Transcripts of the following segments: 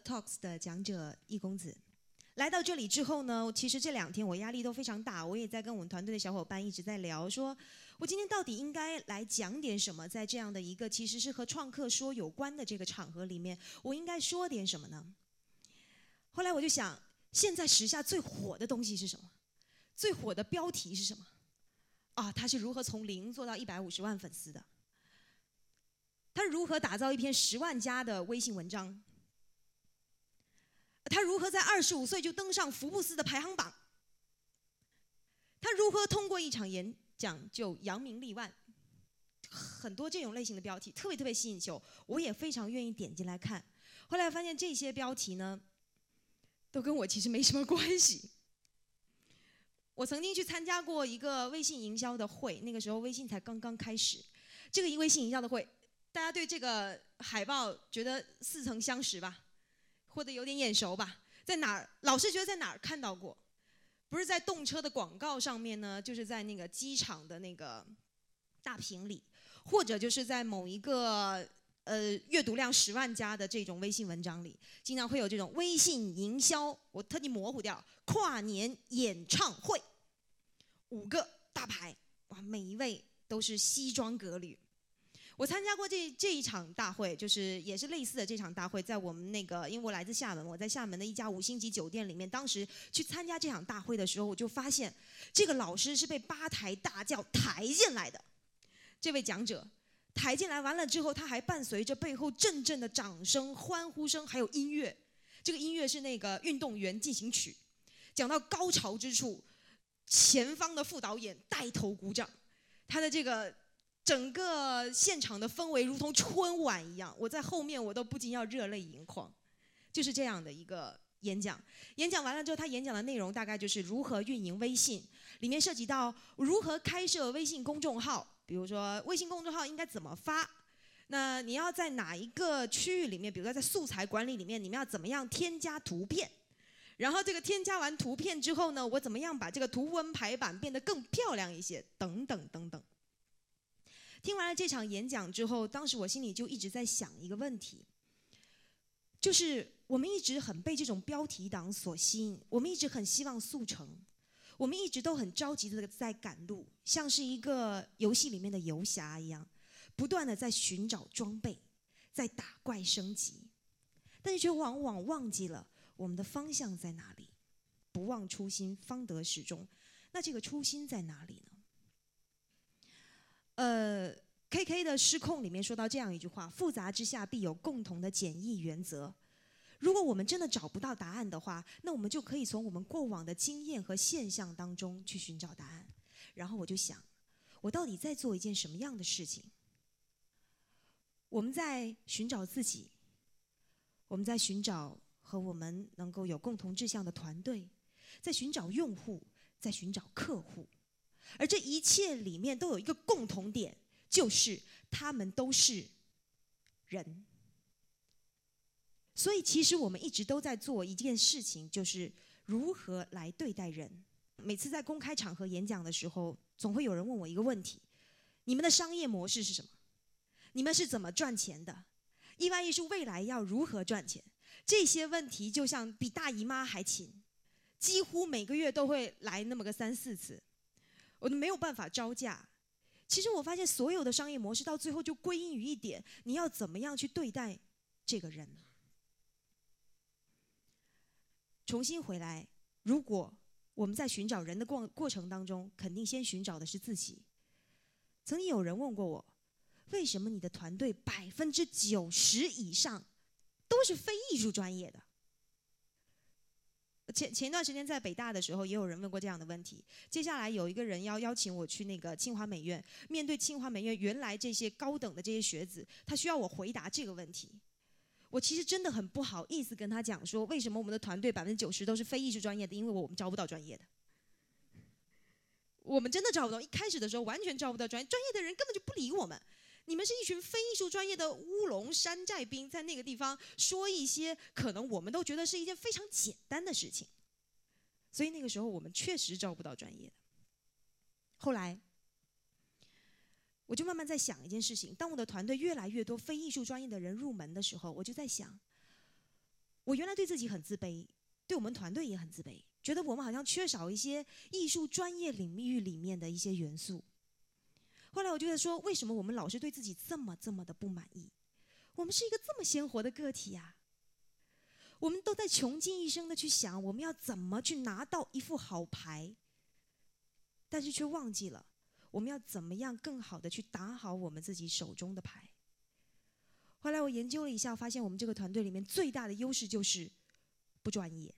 Talks 的讲者易公子。来到这里之后呢，其实这两天我压力都非常大，我也在跟我们团队的小伙伴一直在聊，说我今天到底应该来讲点什么，在这样的一个其实是和创客说有关的这个场合里面，我应该说点什么呢？后来我就想，现在时下最火的东西是什么？最火的标题是什么？啊，他是如何从零做到一百五十万粉丝的？他如何打造一篇十万加的微信文章？他如何在二十五岁就登上福布斯的排行榜？他如何通过一场演讲就扬名立万？很多这种类型的标题特别特别吸引球，我也非常愿意点进来看。后来发现这些标题呢，都跟我其实没什么关系。我曾经去参加过一个微信营销的会，那个时候微信才刚刚开始。这个微信营销的会，大家对这个海报觉得似曾相识吧？或者有点眼熟吧，在哪儿？老是觉得在哪儿看到过，不是在动车的广告上面呢，就是在那个机场的那个大屏里，或者就是在某一个呃阅读量十万加的这种微信文章里，经常会有这种微信营销。我特地模糊掉跨年演唱会，五个大牌，哇，每一位都是西装革履。我参加过这这一场大会，就是也是类似的这场大会，在我们那个，因为我来自厦门，我在厦门的一家五星级酒店里面，当时去参加这场大会的时候，我就发现，这个老师是被八抬大轿抬进来的，这位讲者抬进来完了之后，他还伴随着背后阵阵的掌声、欢呼声，还有音乐，这个音乐是那个运动员进行曲，讲到高潮之处，前方的副导演带头鼓掌，他的这个。整个现场的氛围如同春晚一样，我在后面我都不禁要热泪盈眶，就是这样的一个演讲。演讲完了之后，他演讲的内容大概就是如何运营微信，里面涉及到如何开设微信公众号，比如说微信公众号应该怎么发，那你要在哪一个区域里面，比如说在素材管理里面，你们要怎么样添加图片，然后这个添加完图片之后呢，我怎么样把这个图文排版变得更漂亮一些，等等等等。听完了这场演讲之后，当时我心里就一直在想一个问题，就是我们一直很被这种标题党所吸引，我们一直很希望速成，我们一直都很着急的在赶路，像是一个游戏里面的游侠一样，不断的在寻找装备，在打怪升级，但是却往往忘记了我们的方向在哪里。不忘初心，方得始终。那这个初心在哪里呢？呃，K K 的失控里面说到这样一句话：复杂之下必有共同的简易原则。如果我们真的找不到答案的话，那我们就可以从我们过往的经验和现象当中去寻找答案。然后我就想，我到底在做一件什么样的事情？我们在寻找自己，我们在寻找和我们能够有共同志向的团队，在寻找用户，在寻找客户。而这一切里面都有一个共同点，就是他们都是人。所以，其实我们一直都在做一件事情，就是如何来对待人。每次在公开场合演讲的时候，总会有人问我一个问题：你们的商业模式是什么？你们是怎么赚钱的？意外艺术未来要如何赚钱？这些问题就像比大姨妈还勤，几乎每个月都会来那么个三四次。我都没有办法招架。其实我发现，所有的商业模式到最后就归因于一点：你要怎么样去对待这个人。重新回来，如果我们在寻找人的过过程当中，肯定先寻找的是自己。曾经有人问过我，为什么你的团队百分之九十以上都是非艺术专业的？前前段时间在北大的时候，也有人问过这样的问题。接下来有一个人要邀请我去那个清华美院，面对清华美院原来这些高等的这些学子，他需要我回答这个问题。我其实真的很不好意思跟他讲说，为什么我们的团队百分之九十都是非艺术专业的？因为我们招不到专业的。我们真的招不到，一开始的时候完全招不到专业，专业的人根本就不理我们。你们是一群非艺术专业的乌龙山寨兵，在那个地方说一些可能我们都觉得是一件非常简单的事情，所以那个时候我们确实招不到专业的。后来，我就慢慢在想一件事情：当我的团队越来越多非艺术专业的人入门的时候，我就在想，我原来对自己很自卑，对我们团队也很自卑，觉得我们好像缺少一些艺术专业领域里面的一些元素。后来我就在说，为什么我们老是对自己这么这么的不满意？我们是一个这么鲜活的个体呀，我们都在穷尽一生的去想我们要怎么去拿到一副好牌，但是却忘记了我们要怎么样更好的去打好我们自己手中的牌。后来我研究了一下，发现我们这个团队里面最大的优势就是不专业。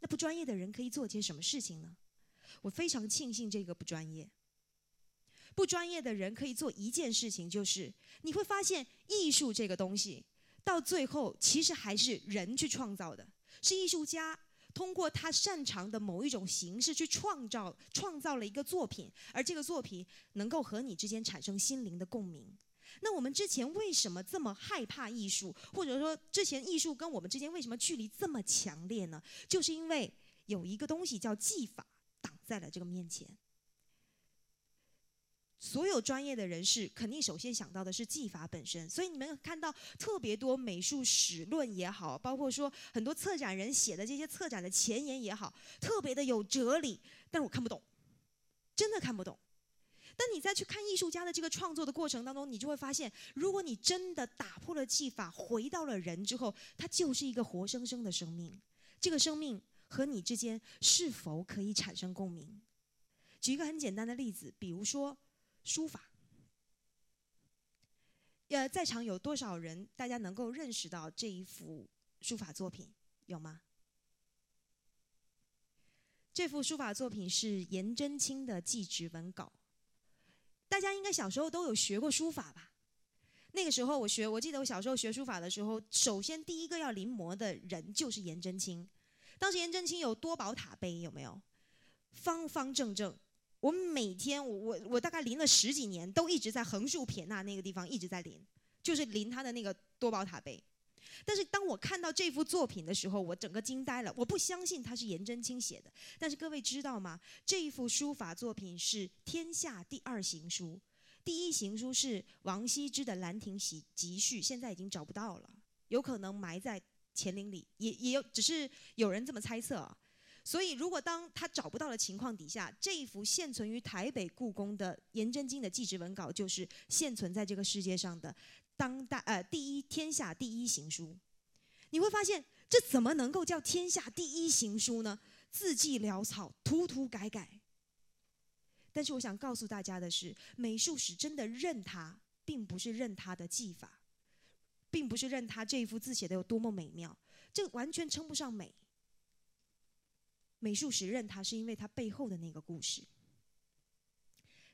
那不专业的人可以做些什么事情呢？我非常庆幸这个不专业。不专业的人可以做一件事情，就是你会发现艺术这个东西，到最后其实还是人去创造的，是艺术家通过他擅长的某一种形式去创造，创造了一个作品，而这个作品能够和你之间产生心灵的共鸣。那我们之前为什么这么害怕艺术，或者说之前艺术跟我们之间为什么距离这么强烈呢？就是因为有一个东西叫技法挡在了这个面前。所有专业的人士肯定首先想到的是技法本身，所以你们看到特别多美术史论也好，包括说很多策展人写的这些策展的前言也好，特别的有哲理，但是我看不懂，真的看不懂。但你再去看艺术家的这个创作的过程当中，你就会发现，如果你真的打破了技法，回到了人之后，它就是一个活生生的生命。这个生命和你之间是否可以产生共鸣？举一个很简单的例子，比如说书法。呃，在场有多少人，大家能够认识到这一幅书法作品？有吗？这幅书法作品是颜真卿的祭侄文稿。大家应该小时候都有学过书法吧？那个时候我学，我记得我小时候学书法的时候，首先第一个要临摹的人就是颜真卿。当时颜真卿有多宝塔碑，有没有？方方正正。我每天，我我我大概临了十几年，都一直在横竖撇捺那个地方一直在临，就是临他的那个多宝塔碑。但是当我看到这幅作品的时候，我整个惊呆了。我不相信它是颜真卿写的。但是各位知道吗？这一幅书法作品是天下第二行书，第一行书是王羲之的《兰亭集集序》，现在已经找不到了，有可能埋在乾陵里，也也有，只是有人这么猜测。所以，如果当他找不到的情况底下，这一幅现存于台北故宫的颜真卿的祭侄文稿，就是现存在这个世界上的。当代呃第一天下第一行书，你会发现这怎么能够叫天下第一行书呢？字迹潦草，涂涂改改。但是我想告诉大家的是，美术史真的认它，并不是认它的技法，并不是认它这一幅字写的有多么美妙，这完全称不上美。美术史认他，是因为他背后的那个故事。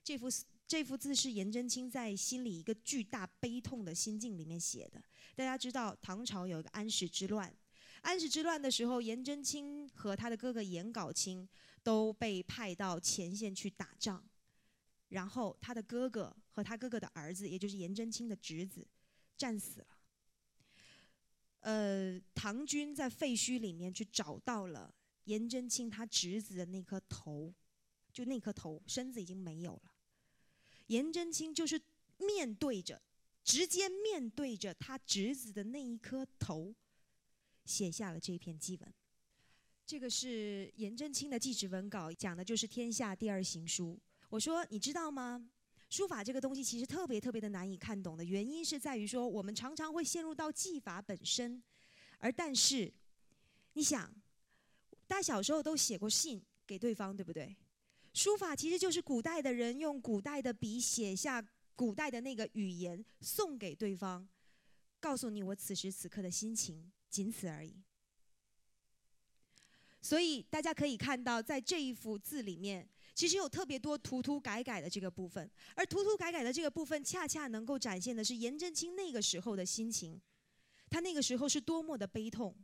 这幅。这幅字是颜真卿在心里一个巨大悲痛的心境里面写的。大家知道唐朝有一个安史之乱，安史之乱的时候，颜真卿和他的哥哥颜杲卿都被派到前线去打仗，然后他的哥哥和他哥哥的儿子，也就是颜真卿的侄子，战死了。呃，唐军在废墟里面去找到了颜真卿他侄子的那颗头，就那颗头，身子已经没有了。颜真卿就是面对着，直接面对着他侄子的那一颗头，写下了这篇祭文。这个是颜真卿的祭侄文稿，讲的就是天下第二行书。我说，你知道吗？书法这个东西其实特别特别的难以看懂的原因是在于说，我们常常会陷入到技法本身，而但是，你想，大家小时候都写过信给对方，对不对？书法其实就是古代的人用古代的笔写下古代的那个语言，送给对方，告诉你我此时此刻的心情，仅此而已。所以大家可以看到，在这一幅字里面，其实有特别多涂涂改改的这个部分，而涂涂改改的这个部分，恰恰能够展现的是颜真卿那个时候的心情，他那个时候是多么的悲痛。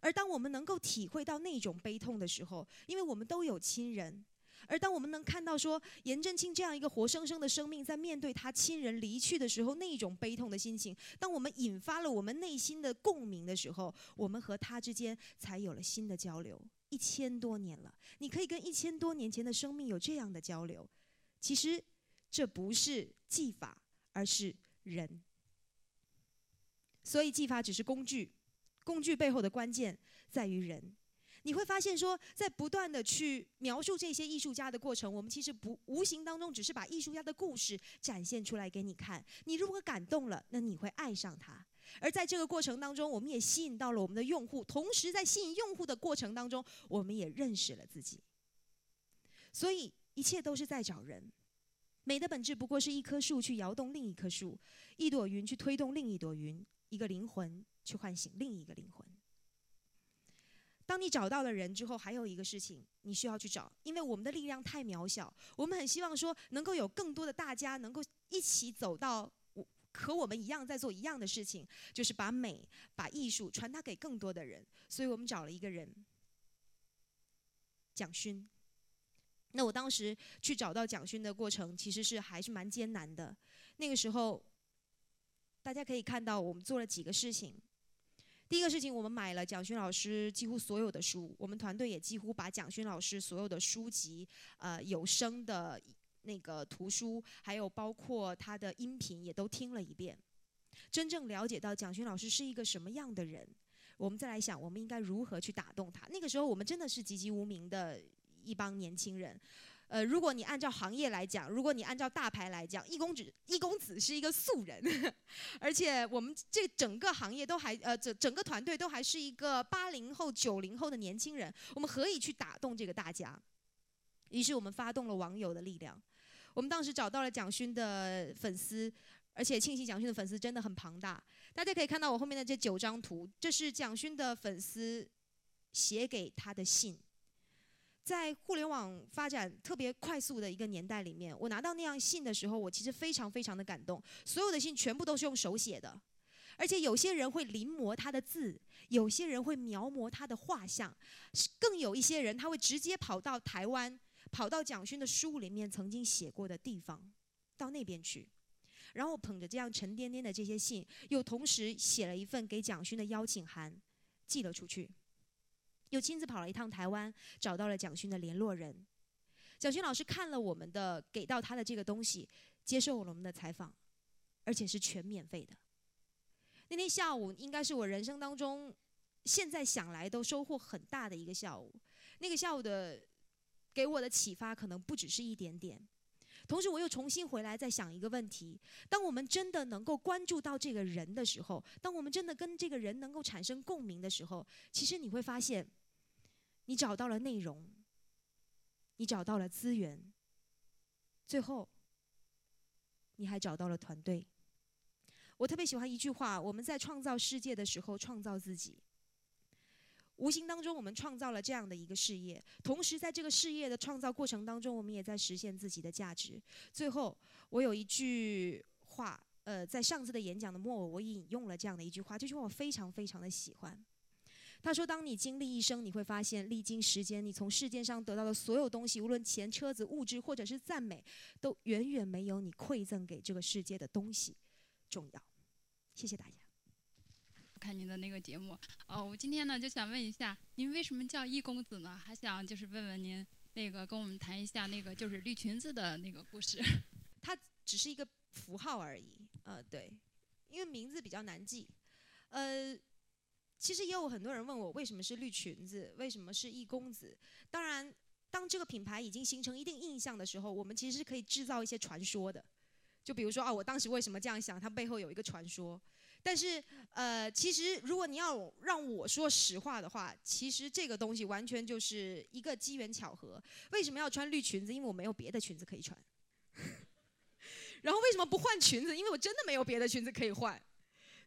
而当我们能够体会到那种悲痛的时候，因为我们都有亲人。而当我们能看到说颜真卿这样一个活生生的生命，在面对他亲人离去的时候，那种悲痛的心情，当我们引发了我们内心的共鸣的时候，我们和他之间才有了新的交流。一千多年了，你可以跟一千多年前的生命有这样的交流。其实这不是技法，而是人。所以技法只是工具，工具背后的关键在于人。你会发现说，在不断的去描述这些艺术家的过程，我们其实不无形当中只是把艺术家的故事展现出来给你看。你如果感动了，那你会爱上他。而在这个过程当中，我们也吸引到了我们的用户，同时在吸引用户的过程当中，我们也认识了自己。所以一切都是在找人。美的本质不过是一棵树去摇动另一棵树，一朵云去推动另一朵云，一个灵魂去唤醒另一个灵魂。当你找到了人之后，还有一个事情你需要去找，因为我们的力量太渺小，我们很希望说能够有更多的大家能够一起走到我和我们一样在做一样的事情，就是把美、把艺术传达给更多的人。所以我们找了一个人，蒋勋。那我当时去找到蒋勋的过程，其实是还是蛮艰难的。那个时候，大家可以看到我们做了几个事情。第一个事情，我们买了蒋勋老师几乎所有的书，我们团队也几乎把蒋勋老师所有的书籍，呃，有声的那个图书，还有包括他的音频也都听了一遍，真正了解到蒋勋老师是一个什么样的人。我们再来想，我们应该如何去打动他。那个时候，我们真的是籍籍无名的。一帮年轻人，呃，如果你按照行业来讲，如果你按照大牌来讲，易公子易公子是一个素人，而且我们这整个行业都还呃整整个团队都还是一个八零后九零后的年轻人，我们何以去打动这个大家？于是我们发动了网友的力量，我们当时找到了蒋勋的粉丝，而且庆幸蒋勋的粉丝真的很庞大，大家可以看到我后面的这九张图，这是蒋勋的粉丝写给他的信。在互联网发展特别快速的一个年代里面，我拿到那样信的时候，我其实非常非常的感动。所有的信全部都是用手写的，而且有些人会临摹他的字，有些人会描摹他的画像，更有一些人他会直接跑到台湾，跑到蒋勋的书里面曾经写过的地方，到那边去，然后捧着这样沉甸甸的这些信，又同时写了一份给蒋勋的邀请函，寄了出去。又亲自跑了一趟台湾，找到了蒋勋的联络人。蒋勋老师看了我们的给到他的这个东西，接受了我们的采访，而且是全免费的。那天下午应该是我人生当中现在想来都收获很大的一个下午。那个下午的给我的启发可能不只是一点点。同时，我又重新回来再想一个问题：当我们真的能够关注到这个人的时候，当我们真的跟这个人能够产生共鸣的时候，其实你会发现。你找到了内容，你找到了资源，最后，你还找到了团队。我特别喜欢一句话：我们在创造世界的时候，创造自己。无形当中，我们创造了这样的一个事业，同时在这个事业的创造过程当中，我们也在实现自己的价值。最后，我有一句话，呃，在上次的演讲的末尾，我引用了这样的一句话，这句话我非常非常的喜欢。他说：“当你经历一生，你会发现，历经时间，你从世界上得到的所有东西，无论钱、车子、物质，或者是赞美，都远远没有你馈赠给这个世界的东西重要。”谢谢大家。看您的那个节目，哦，我今天呢就想问一下，您为什么叫易公子呢？还想就是问问您，那个跟我们谈一下那个就是绿裙子的那个故事。它只是一个符号而已，呃，对，因为名字比较难记，呃。其实也有很多人问我为什么是绿裙子，为什么是易公子？当然，当这个品牌已经形成一定印象的时候，我们其实是可以制造一些传说的。就比如说啊，我当时为什么这样想？它背后有一个传说。但是，呃，其实如果你要让我说实话的话，其实这个东西完全就是一个机缘巧合。为什么要穿绿裙子？因为我没有别的裙子可以穿。然后为什么不换裙子？因为我真的没有别的裙子可以换。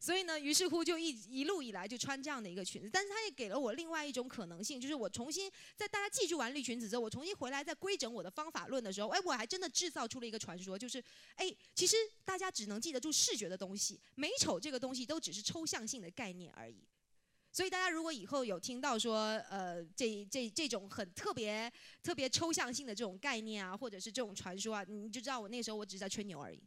所以呢，于是乎就一一路以来就穿这样的一个裙子，但是它也给了我另外一种可能性，就是我重新在大家记住完绿裙子之后，我重新回来再规整我的方法论的时候，哎，我还真的制造出了一个传说，就是，哎，其实大家只能记得住视觉的东西，美丑这个东西都只是抽象性的概念而已。所以大家如果以后有听到说，呃，这这这种很特别特别抽象性的这种概念啊，或者是这种传说啊，你就知道我那时候我只是在吹牛而已。